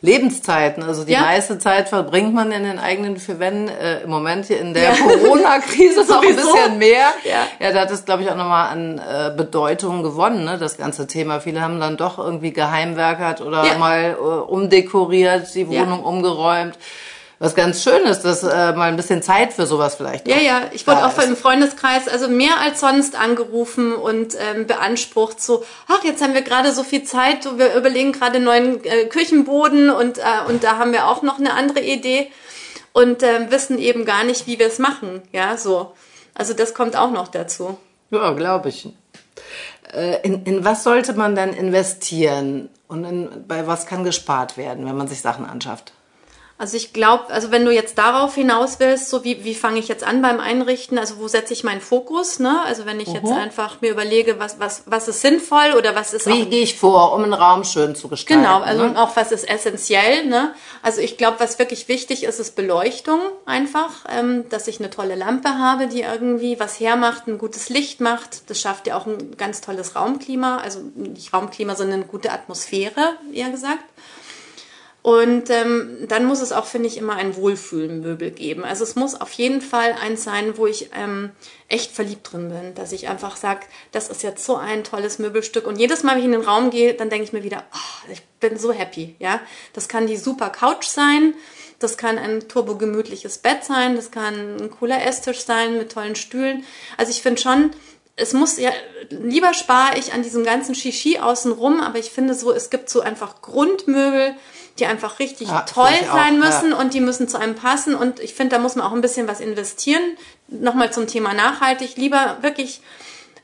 Lebenszeiten. Also die ja. meiste Zeit verbringt man in den eigenen vier Wänden. Äh, Im Moment hier in der ja. Corona-Krise noch ein bisschen mehr. Ja, ja da hat es, glaube ich, auch nochmal an äh, Bedeutung gewonnen, ne, das ganze Thema. Viele haben dann doch irgendwie geheimwerkert oder mal äh, umdekoriert, die Wohnung umgeräumt was ganz schön ist, dass äh, mal ein bisschen Zeit für sowas vielleicht. Ja, ja, ich wurde auch im Freundeskreis also mehr als sonst angerufen und ähm, beansprucht so, ach, jetzt haben wir gerade so viel Zeit, wir überlegen gerade neuen äh, Küchenboden und, äh, und da haben wir auch noch eine andere Idee und äh, wissen eben gar nicht, wie wir es machen, ja, so. Also das kommt auch noch dazu. Ja, glaube ich. Äh, in, in was sollte man dann investieren und in, bei was kann gespart werden, wenn man sich Sachen anschafft? Also ich glaube, also wenn du jetzt darauf hinaus willst, so wie, wie fange ich jetzt an beim Einrichten, also wo setze ich meinen Fokus, ne? Also wenn ich -huh. jetzt mhm. einfach mir überlege, was, was, was ist sinnvoll oder was ist Wie gehe ich vor, um einen Raum schön zu gestalten? Genau, also ne? und auch was ist essentiell, ne? Also ich glaube, was wirklich wichtig ist, ist Beleuchtung einfach, ähm, dass ich eine tolle Lampe habe, die irgendwie was hermacht, ein gutes Licht macht. Das schafft ja auch ein ganz tolles Raumklima, also nicht Raumklima, sondern eine gute Atmosphäre, eher gesagt. Und ähm, dann muss es auch, finde ich, immer ein Wohlfühlmöbel geben. Also es muss auf jeden Fall eins sein, wo ich ähm, echt verliebt drin bin, dass ich einfach sage, das ist jetzt so ein tolles Möbelstück. Und jedes Mal, wenn ich in den Raum gehe, dann denke ich mir wieder, oh, ich bin so happy. Ja, das kann die super Couch sein. Das kann ein turbogemütliches Bett sein, das kann ein cooler Esstisch sein mit tollen Stühlen. Also ich finde schon, es muss ja, lieber spare ich an diesem ganzen Shishi außenrum, aber ich finde so, es gibt so einfach Grundmöbel, die einfach richtig ja, toll sein auch, müssen ja. und die müssen zu einem passen. Und ich finde, da muss man auch ein bisschen was investieren. Nochmal zum Thema nachhaltig. Lieber wirklich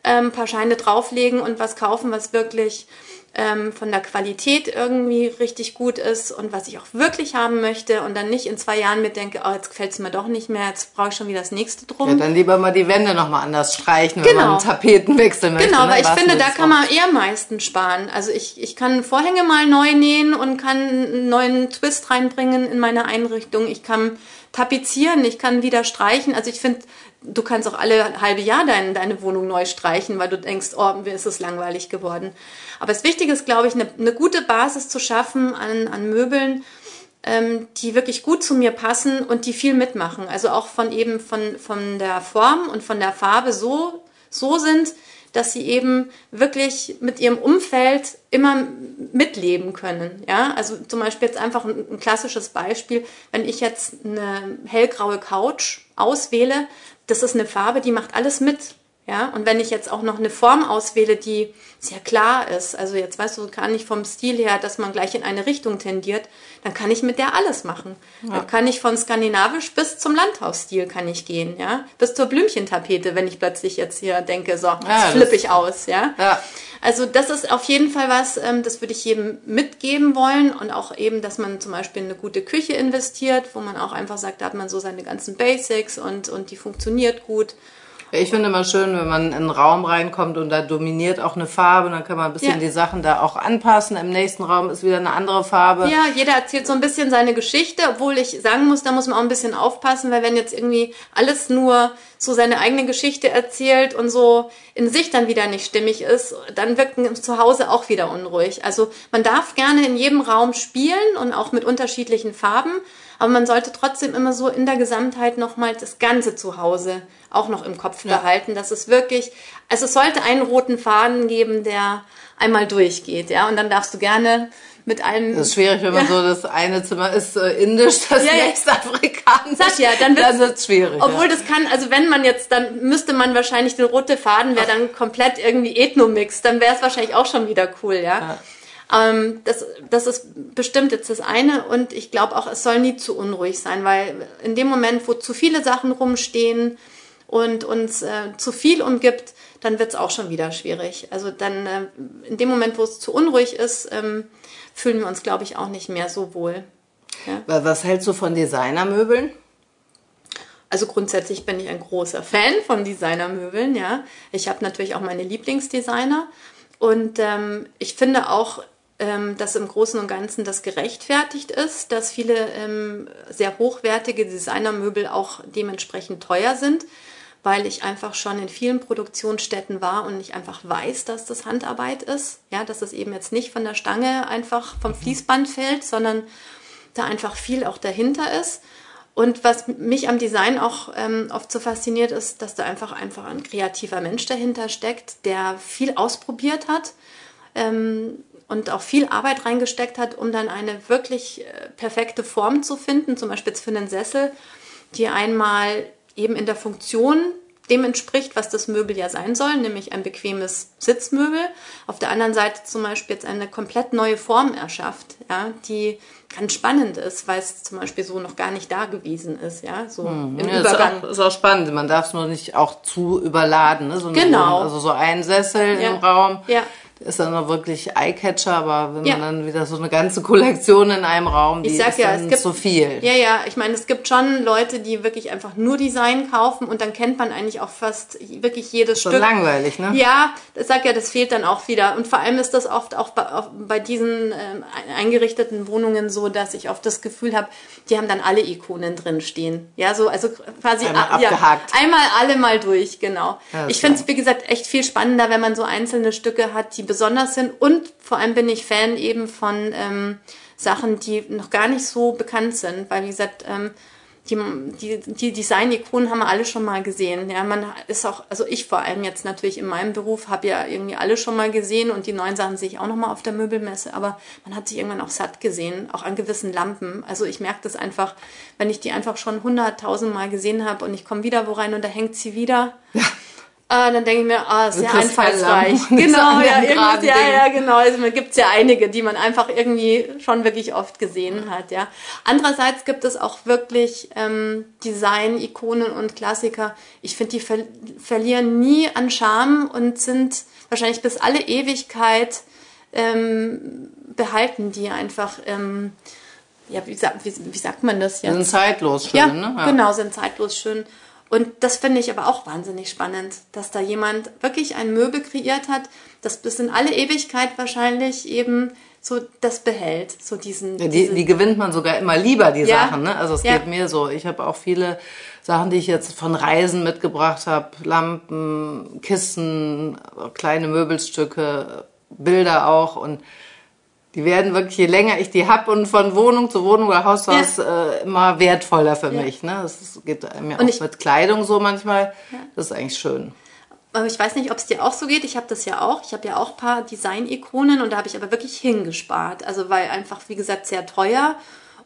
ähm, ein paar Scheine drauflegen und was kaufen, was wirklich ähm, von der Qualität irgendwie richtig gut ist und was ich auch wirklich haben möchte und dann nicht in zwei Jahren mir denke, oh, jetzt gefällt es mir doch nicht mehr, jetzt brauche ich schon wieder das nächste drum. Ja, dann lieber mal die Wände nochmal anders streichen, genau. wenn man Tapeten wechseln möchte. Genau, ne? weil ich finde, da kann man eher am meisten sparen. Also ich, ich kann Vorhänge mal neu nähen und kann einen neuen Twist reinbringen in meine Einrichtung. Ich kann tapezieren, ich kann wieder streichen. Also ich finde, du kannst auch alle halbe Jahr dein, deine Wohnung neu streichen, weil du denkst, oh, mir ist es langweilig geworden. Aber das Wichtige ist, glaube ich, eine, eine gute Basis zu schaffen an, an Möbeln, ähm, die wirklich gut zu mir passen und die viel mitmachen. Also auch von eben von, von der Form und von der Farbe so, so sind, dass sie eben wirklich mit ihrem Umfeld immer mitleben können. Ja, also zum Beispiel jetzt einfach ein, ein klassisches Beispiel, wenn ich jetzt eine hellgraue Couch auswähle, das ist eine Farbe, die macht alles mit. Ja, und wenn ich jetzt auch noch eine Form auswähle, die sehr klar ist, also jetzt weißt du, kann ich vom Stil her, dass man gleich in eine Richtung tendiert, dann kann ich mit der alles machen. Ja. Dann kann ich von skandinavisch bis zum Landhausstil kann ich gehen, ja, bis zur Blümchentapete, wenn ich plötzlich jetzt hier denke, so, jetzt ja, flippe ich aus, ja? ja. Also das ist auf jeden Fall was, ähm, das würde ich jedem mitgeben wollen und auch eben, dass man zum Beispiel in eine gute Küche investiert, wo man auch einfach sagt, da hat man so seine ganzen Basics und, und die funktioniert gut. Ich finde immer schön, wenn man in einen Raum reinkommt und da dominiert auch eine Farbe, dann kann man ein bisschen ja. die Sachen da auch anpassen. Im nächsten Raum ist wieder eine andere Farbe. Ja, jeder erzählt so ein bisschen seine Geschichte, obwohl ich sagen muss, da muss man auch ein bisschen aufpassen, weil wenn jetzt irgendwie alles nur so seine eigene Geschichte erzählt und so in sich dann wieder nicht stimmig ist, dann wirkt man zu Hause auch wieder unruhig. Also man darf gerne in jedem Raum spielen und auch mit unterschiedlichen Farben, aber man sollte trotzdem immer so in der Gesamtheit nochmal das ganze Zuhause auch noch im Kopf ja. behalten, dass es wirklich, also es sollte einen roten Faden geben, der einmal durchgeht, ja, und dann darfst du gerne mit allen. Das ist schwierig, wenn man ja. so das eine Zimmer ist äh, indisch, das ja, nächste ja. afrikanisch. Sag ja, dann wird es schwierig. Obwohl ja. das kann, also wenn man jetzt, dann müsste man wahrscheinlich den rote Faden wäre dann komplett irgendwie Ethnomix, dann wäre es wahrscheinlich auch schon wieder cool, ja. Ähm, das, das ist bestimmt jetzt das eine und ich glaube auch, es soll nie zu unruhig sein, weil in dem Moment, wo zu viele Sachen rumstehen und uns äh, zu viel umgibt, dann wird es auch schon wieder schwierig. Also dann äh, in dem Moment, wo es zu unruhig ist, ähm, fühlen wir uns, glaube ich, auch nicht mehr so wohl. Ja? Was hältst du von Designermöbeln? Also grundsätzlich bin ich ein großer Fan von Designermöbeln, ja. Ich habe natürlich auch meine Lieblingsdesigner und ähm, ich finde auch, ähm, dass im Großen und Ganzen das gerechtfertigt ist, dass viele ähm, sehr hochwertige Designermöbel auch dementsprechend teuer sind, weil ich einfach schon in vielen Produktionsstätten war und ich einfach weiß, dass das Handarbeit ist, ja, dass es eben jetzt nicht von der Stange einfach vom mhm. Fließband fällt, sondern da einfach viel auch dahinter ist. Und was mich am Design auch ähm, oft so fasziniert, ist, dass da einfach einfach ein kreativer Mensch dahinter steckt, der viel ausprobiert hat ähm, und auch viel Arbeit reingesteckt hat, um dann eine wirklich äh, perfekte Form zu finden, zum Beispiel jetzt für einen Sessel, die einmal eben in der Funktion dem entspricht, was das Möbel ja sein soll, nämlich ein bequemes Sitzmöbel. Auf der anderen Seite zum Beispiel jetzt eine komplett neue Form erschafft, ja, die ganz spannend ist, weil es zum Beispiel so noch gar nicht da gewesen ist, ja, so hm. im ja, Übergang. Ist auch, ist auch, spannend. Man darf es nur nicht auch zu überladen, ne? So genau. also so ein Sessel ja. im Raum. Ja ist dann noch wirklich Eyecatcher, aber wenn ja. man dann wieder so eine ganze Kollektion in einem Raum, die ich sag ist ja, dann es gibt, so viel. Ja, ja, ich meine, es gibt schon Leute, die wirklich einfach nur Design kaufen und dann kennt man eigentlich auch fast wirklich jedes so Stück. langweilig, ne? Ja, ich sag ja, das fehlt dann auch wieder. Und vor allem ist das oft auch bei, auch bei diesen ähm, eingerichteten Wohnungen so, dass ich oft das Gefühl habe, die haben dann alle Ikonen drin stehen. Ja, so, also quasi einmal abgehakt. Ja, einmal alle mal durch, genau. Ja, ich finde es, wie gesagt, echt viel spannender, wenn man so einzelne Stücke hat, die besonders sind. Und vor allem bin ich Fan eben von ähm, Sachen, die noch gar nicht so bekannt sind, weil wie gesagt, ähm, die, die, die Design-Ikonen haben wir alle schon mal gesehen. Ja, man ist auch, also ich vor allem jetzt natürlich in meinem Beruf habe ja irgendwie alle schon mal gesehen und die neuen Sachen sehe ich auch noch mal auf der Möbelmesse. Aber man hat sich irgendwann auch satt gesehen, auch an gewissen Lampen. Also ich merke das einfach, wenn ich die einfach schon hunderttausend Mal gesehen habe und ich komme wieder wo rein und da hängt sie wieder. Ja äh, dann denke ich mir, ah, sehr einfallsreich. Genau, ja, ja, ja, genau. Also man gibt ja einige, die man einfach irgendwie schon wirklich oft gesehen hat, ja. Andererseits gibt es auch wirklich ähm, Design-Ikonen und Klassiker. Ich finde, die ver verlieren nie an Charme und sind wahrscheinlich bis alle Ewigkeit ähm, behalten die einfach. Ähm, ja, wie, wie, wie sagt man das jetzt? Sind zeitlos schön, ja, ne? Ja, genau, sind zeitlos schön. Und das finde ich aber auch wahnsinnig spannend, dass da jemand wirklich ein Möbel kreiert hat, das bis in alle Ewigkeit wahrscheinlich eben so das behält, so diesen. Ja, die, die gewinnt man sogar immer lieber, die ja. Sachen. Ne? Also es ja. geht mir so. Ich habe auch viele Sachen, die ich jetzt von Reisen mitgebracht habe, Lampen, Kissen, kleine Möbelstücke, Bilder auch und die werden wirklich, je länger ich die hab und von Wohnung zu Wohnung oder Haus zu Haus, ja. äh, immer wertvoller für ja. mich. Ne? Das geht mir und auch ich, mit Kleidung so manchmal. Ja. Das ist eigentlich schön. Aber ich weiß nicht, ob es dir auch so geht. Ich habe das ja auch. Ich habe ja auch ein paar Design-Ikonen und da habe ich aber wirklich hingespart. Also weil einfach, wie gesagt, sehr teuer.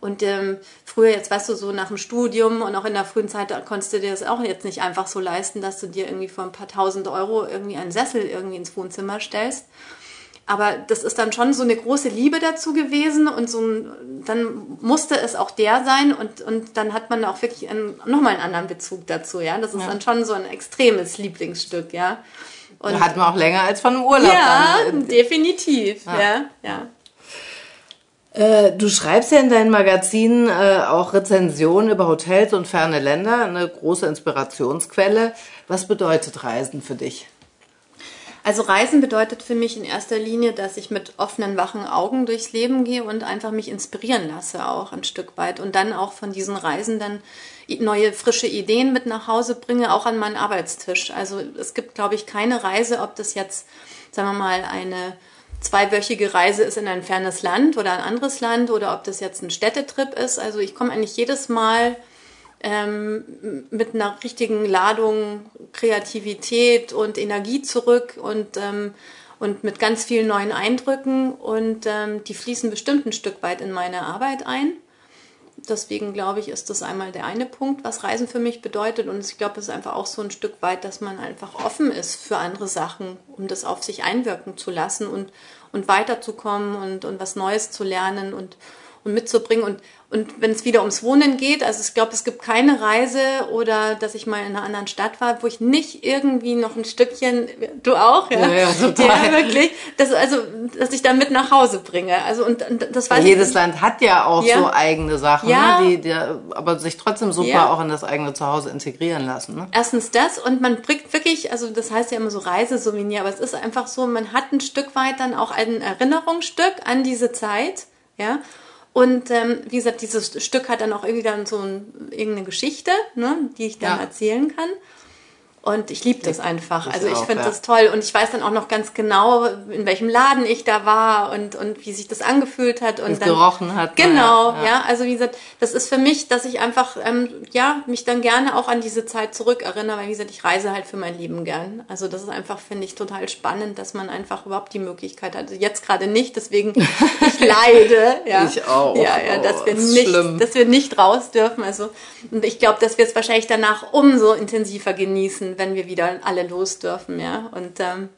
Und ähm, früher, jetzt weißt du, so nach dem Studium und auch in der frühen Zeit, da konntest du dir das auch jetzt nicht einfach so leisten, dass du dir irgendwie für ein paar tausend Euro irgendwie einen Sessel irgendwie ins Wohnzimmer stellst. Aber das ist dann schon so eine große Liebe dazu gewesen und so ein, dann musste es auch der sein und, und dann hat man auch wirklich einen, nochmal einen anderen Bezug dazu, ja. Das ist ja. dann schon so ein extremes Lieblingsstück, ja. Und hat man auch länger als von einem Urlaub. Ja, dann. definitiv, ja, ja. ja. Äh, du schreibst ja in deinen Magazinen äh, auch Rezensionen über Hotels und ferne Länder, eine große Inspirationsquelle. Was bedeutet Reisen für dich? Also Reisen bedeutet für mich in erster Linie, dass ich mit offenen, wachen Augen durchs Leben gehe und einfach mich inspirieren lasse auch ein Stück weit und dann auch von diesen Reisen dann neue, frische Ideen mit nach Hause bringe, auch an meinen Arbeitstisch. Also es gibt, glaube ich, keine Reise, ob das jetzt, sagen wir mal, eine zweiwöchige Reise ist in ein fernes Land oder ein anderes Land oder ob das jetzt ein Städtetrip ist. Also ich komme eigentlich jedes Mal ähm, mit einer richtigen Ladung Kreativität und Energie zurück und, ähm, und mit ganz vielen neuen Eindrücken und ähm, die fließen bestimmt ein Stück weit in meine Arbeit ein. Deswegen glaube ich, ist das einmal der eine Punkt, was Reisen für mich bedeutet. Und ich glaube, es ist einfach auch so ein Stück weit, dass man einfach offen ist für andere Sachen, um das auf sich einwirken zu lassen und, und weiterzukommen und, und was Neues zu lernen und, und mitzubringen. Und und wenn es wieder ums Wohnen geht, also ich glaube, es gibt keine Reise oder dass ich mal in einer anderen Stadt war, wo ich nicht irgendwie noch ein Stückchen, du auch, ja, ja, ja, total. ja wirklich, das, also, dass ich da mit nach Hause bringe. Also und, und das weiß ja, Jedes Land hat ja auch Ja. so eigene Sachen, Ja. ne, die, die aber sich trotzdem super auch in das eigene Zuhause integrieren lassen. Ne? Erstens das und man bringt wirklich, also das heißt ja immer so Reisesouvenir, aber es ist einfach so, man hat ein Stück weit dann auch ein Erinnerungsstück an diese Zeit, ja. Und ähm, wie gesagt, dieses Stück hat dann auch irgendwie dann so ein, irgendeine Geschichte, ne, die ich dann Ja. erzählen kann. Und ich liebe das einfach. Ich Also ich finde ja. das toll. Und ich weiß dann auch noch ganz genau, in welchem Laden ich da war und, und wie sich das angefühlt hat. Und es dann, gerochen hat. Genau, Ja, ja, ja. Also wie gesagt, das ist für mich, dass ich einfach, ähm, ja, mich dann gerne auch an diese Zeit zurückerinnere, weil wie gesagt, ich reise halt für mein Leben gern. Also das ist einfach, finde ich, total spannend, dass man einfach überhaupt die Möglichkeit hat. Also jetzt gerade nicht, deswegen ich leide, ja. Ich auch. Ja, ja, dass Oh, wir das nicht, schlimm. dass wir nicht raus dürfen. Also und ich glaube, dass wir es wahrscheinlich danach umso intensiver genießen, wenn wir wieder alle los dürfen, ja. Und ähm,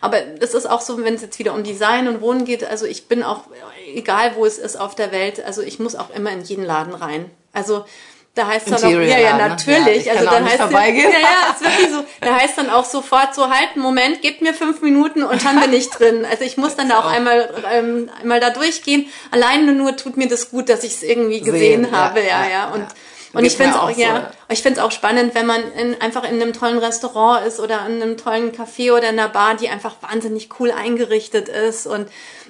aber das ist auch so, wenn es jetzt wieder um Design und Wohnen geht. Also ich bin auch, egal wo es ist auf der Welt, also ich muss auch immer in jeden Laden rein. Also da heißt dann auch, ja, ja, natürlich. Ja, also dann heißt ja, ja, ist wirklich so. Da heißt dann auch sofort so, halt, Moment, gebt mir fünf Minuten und dann bin ich drin. Also ich muss dann da auch auch. einmal, ähm, einmal da durchgehen. Alleine nur tut mir das gut, dass ich es irgendwie gesehen Sehen, habe, ja, ja, ja. Und, ja. Und Geht ich finde es auch, so, ja, ja. ich finde es auch spannend, wenn man in, einfach in einem tollen Restaurant ist oder in einem tollen Café oder in einer Bar, die einfach wahnsinnig cool eingerichtet ist. Und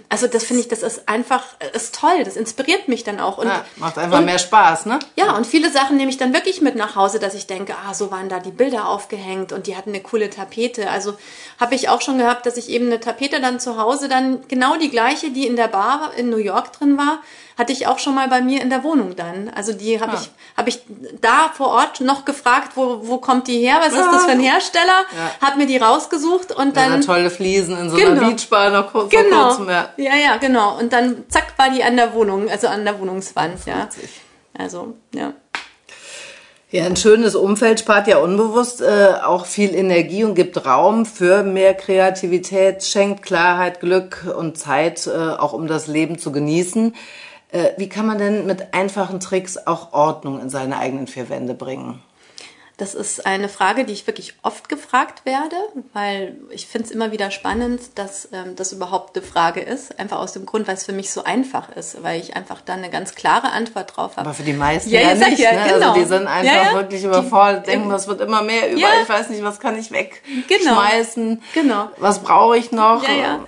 also das finde ich, das ist einfach, ist toll. Das inspiriert mich dann auch. Und, Ja, macht einfach und, mehr Spaß, ne? ja, und viele Sachen nehme ich dann wirklich mit nach Hause, dass ich denke, ah, so waren da die Bilder aufgehängt und die hatten eine coole Tapete. Also habe ich auch schon gehabt, dass ich eben eine Tapete dann zu Hause dann genau die gleiche, die in der Bar in New York drin war, hatte ich auch schon mal bei mir in der Wohnung dann. Also die habe Ah. ich habe ich da vor Ort noch gefragt, wo, wo kommt die her? Was ist das für ein Hersteller? Ja. Hab mir die rausgesucht und Dann dann tolle Fliesen in so Genau. einer Beachbar noch kurz vor genau. kurzem. Ja. ja, ja, genau. Und dann zack war die an der Wohnung, also an der Wohnungswand, ja. Also, ja. Ja, ein schönes Umfeld spart ja unbewusst äh, auch viel Energie und gibt Raum für mehr Kreativität, schenkt Klarheit, Glück und Zeit, äh, auch um das Leben zu genießen. Äh, wie kann man denn mit einfachen Tricks auch Ordnung in seine eigenen vier Wände bringen? Das ist eine Frage, die ich wirklich oft gefragt werde, weil ich finde es immer wieder spannend, dass ähm, das überhaupt eine Frage ist. Einfach aus dem Grund, weil es für mich so einfach ist, weil ich einfach dann eine ganz klare Antwort drauf habe. Aber für die meisten Ja, ja, nicht. ja, ne? genau. Also die sind einfach Ja, ja. wirklich überfordert, Die- denken, das wird immer mehr über. Ich weiß nicht, was kann ich Genau. wegschmeißen? Genau. Was brauche ich noch? Ja, ja.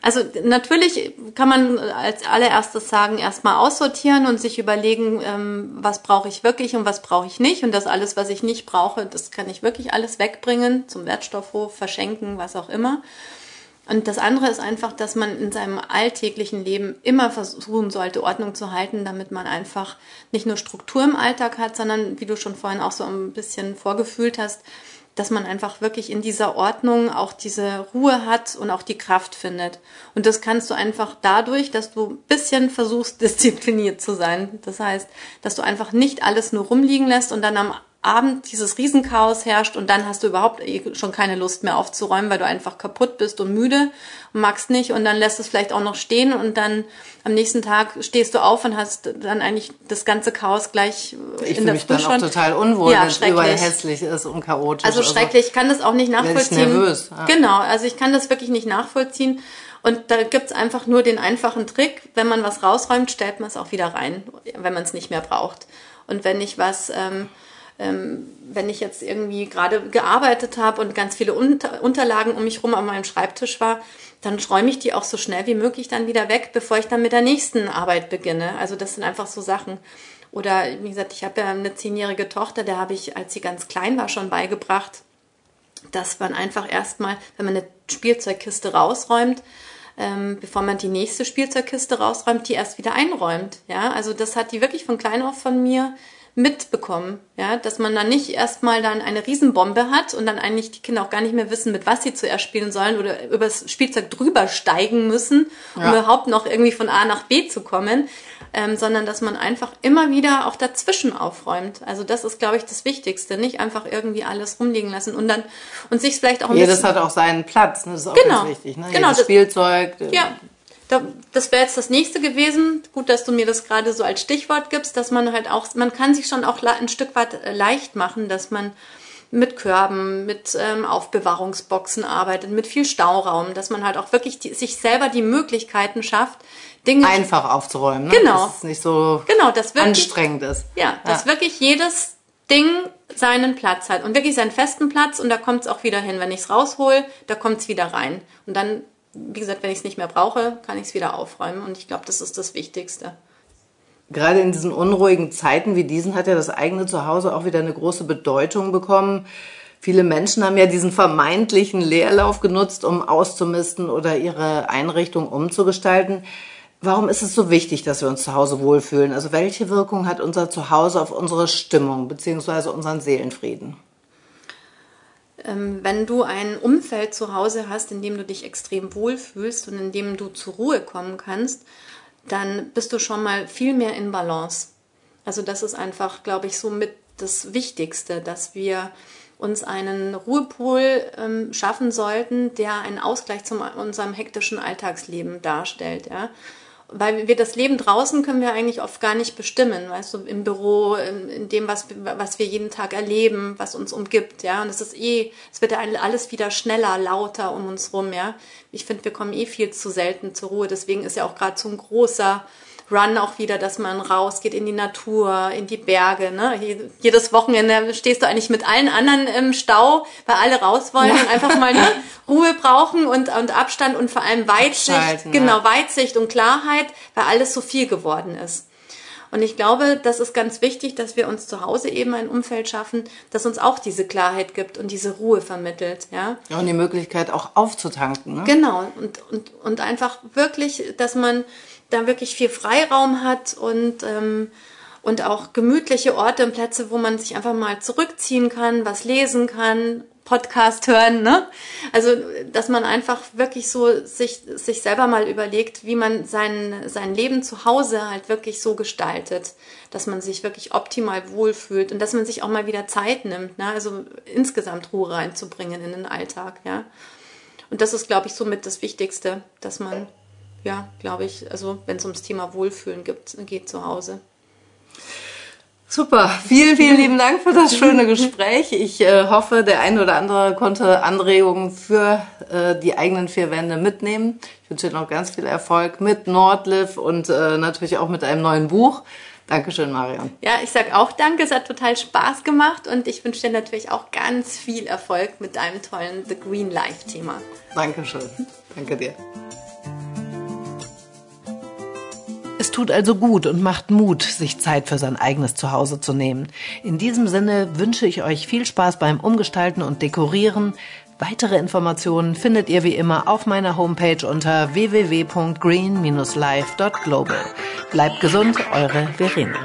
Also natürlich kann man als allererstes sagen, erstmal aussortieren und sich überlegen, ähm, was brauche ich wirklich und was brauche ich nicht. Und das alles, was ich nicht brauche, das kann ich wirklich alles wegbringen, zum Wertstoffhof, verschenken, was auch immer. Und das andere ist einfach, dass man in seinem alltäglichen Leben immer versuchen sollte, Ordnung zu halten, damit man einfach nicht nur Struktur im Alltag hat, sondern, wie du schon vorhin auch so ein bisschen vorgefühlt hast, dass man einfach wirklich in dieser Ordnung auch diese Ruhe hat und auch die Kraft findet. Und das kannst du einfach dadurch, dass du ein bisschen versuchst, diszipliniert zu sein. Das heißt, dass du einfach nicht alles nur rumliegen lässt und dann am Abend dieses Riesenchaos herrscht und dann hast du überhaupt eh schon keine Lust mehr aufzuräumen, weil du einfach kaputt bist und müde und magst nicht und dann lässt es vielleicht auch noch stehen und dann am nächsten Tag stehst du auf und hast dann eigentlich das ganze Chaos gleich Ich in fühle der mich Früh dann auch schon. total unwohl, Ja, wenn es überall hässlich ist und chaotisch. Also schrecklich, ich kann das auch nicht werd ich nachvollziehen. nervös, ja. Genau, also ich kann das wirklich nicht nachvollziehen. Und da gibt's einfach nur den einfachen Trick, wenn man was rausräumt, stellt man es auch wieder rein, wenn man es nicht mehr braucht. Und wenn ich was, ähm, ähm, wenn ich jetzt irgendwie gerade gearbeitet habe und ganz viele Unter Unterlagen um mich rum an meinem Schreibtisch war, dann räume ich die auch so schnell wie möglich dann wieder weg, bevor ich dann mit der nächsten Arbeit beginne. Also das sind einfach so Sachen. Oder wie gesagt, ich habe ja eine zehnjährige Tochter, der habe ich, als sie ganz klein war, schon beigebracht, dass man einfach erstmal, wenn man eine Spielzeugkiste rausräumt, ähm, bevor man die nächste Spielzeugkiste rausräumt, die erst wieder einräumt. Ja, also das hat die wirklich von klein auf von mir mitbekommen, ja, dass man dann nicht erstmal dann eine Riesenbombe hat und dann eigentlich die Kinder auch gar nicht mehr wissen, mit was sie zuerst spielen sollen oder übers Spielzeug drüber steigen müssen, um ja. überhaupt noch irgendwie von A nach B zu kommen, ähm, sondern dass man einfach immer wieder auch dazwischen aufräumt. Also das ist, glaube ich, das Wichtigste, nicht einfach irgendwie alles rumliegen lassen und dann und sich vielleicht auch ein Jedes bisschen, hat auch seinen Platz, ne? das ist auch genau, ganz wichtig. Ne? Genau, Jedes das, Spielzeug. Ja, da, das wäre jetzt das nächste gewesen. Gut, dass du mir das gerade so als Stichwort gibst, dass man halt auch, man kann sich schon auch ein Stück weit äh, leicht machen, dass man mit Körben, mit ähm, Aufbewahrungsboxen arbeitet, mit viel Stauraum, dass man halt auch wirklich die, sich selber die Möglichkeiten schafft, Dinge einfach aufzuräumen. Ne? Genau. Dass es nicht so genau, dass wirklich, anstrengend ist. Ja, dass ja. wirklich jedes Ding seinen Platz hat und wirklich seinen festen Platz und da kommt es auch wieder hin. Wenn ich es raushol, da kommt es wieder rein. Und dann wie gesagt, wenn ich es nicht mehr brauche, kann ich es wieder aufräumen. Und ich glaube, das ist das Wichtigste. Gerade in diesen unruhigen Zeiten wie diesen hat ja das eigene Zuhause auch wieder eine große Bedeutung bekommen. Viele Menschen haben ja diesen vermeintlichen Leerlauf genutzt, um auszumisten oder ihre Einrichtung umzugestalten. Warum ist es so wichtig, dass wir uns zu Hause wohlfühlen? Also welche Wirkung hat unser Zuhause auf unsere Stimmung bzw. unseren Seelenfrieden? Ähm, wenn du ein Umfeld zu Hause hast, in dem du dich extrem wohlfühlst und in dem du zur Ruhe kommen kannst, dann bist du schon mal viel mehr in Balance. Also das ist einfach, glaube ich, so mit das Wichtigste, dass wir uns einen Ruhepol ähm, schaffen sollten, der einen Ausgleich zu unserem hektischen Alltagsleben darstellt. Weil wir das Leben draußen können wir eigentlich oft gar nicht bestimmen, weißt du, im Büro, in, in, dem, was, was wir jeden Tag erleben, was uns umgibt, ja. Und es ist eh, es wird ja alles wieder schneller, lauter um uns rum, ja. Ich finde, wir kommen eh viel zu selten zur Ruhe. Deswegen ist ja auch gerade so ein großer Run auch wieder, dass man rausgeht in die Natur, in die Berge. Ne? Jedes Wochenende stehst du eigentlich mit allen anderen im Stau, weil alle raus wollen ja. und einfach mal ne, Ruhe brauchen und, und Abstand und vor allem Weitsicht, genau, ja. Weitsicht und Klarheit, weil alles so viel geworden ist. Und ich glaube, das ist ganz wichtig, dass wir uns zu Hause eben ein Umfeld schaffen, das uns auch diese Klarheit gibt und diese Ruhe vermittelt. Ja, ja und die Möglichkeit auch aufzutanken. Ne? Genau. Und, und, und einfach wirklich, dass man da wirklich viel Freiraum hat und, ähm, und auch gemütliche Orte und Plätze, wo man sich einfach mal zurückziehen kann, was lesen kann, Podcast hören, ne? Also, dass man einfach wirklich so sich, sich selber mal überlegt, wie man sein, sein Leben zu Hause halt wirklich so gestaltet, dass man sich wirklich optimal wohlfühlt und dass man sich auch mal wieder Zeit nimmt, ne? Also insgesamt Ruhe reinzubringen in den Alltag, ja. Und das ist, glaube ich, somit das Wichtigste, dass man ja, glaube ich, also wenn es ums Thema Wohlfühlen gibt, geht zu Hause. Super, vielen, vielen lieben Dank für das schöne Gespräch. Ich äh, hoffe, der eine oder andere konnte Anregungen für äh, die eigenen vier Wände mitnehmen. Ich wünsche dir noch ganz viel Erfolg mit Nordliv und äh, natürlich auch mit einem neuen Buch. Dankeschön, Marion. Ja, ich sag auch danke, es hat total Spaß gemacht und ich wünsche dir natürlich auch ganz viel Erfolg mit deinem tollen The Green Life Thema. Dankeschön. Danke dir. Es tut also gut und macht Mut, sich Zeit für sein eigenes Zuhause zu nehmen. In diesem Sinne wünsche ich euch viel Spaß beim Umgestalten und Dekorieren. Weitere Informationen findet ihr wie immer auf meiner Homepage unter www.green-life.global. Bleibt gesund, eure Verena.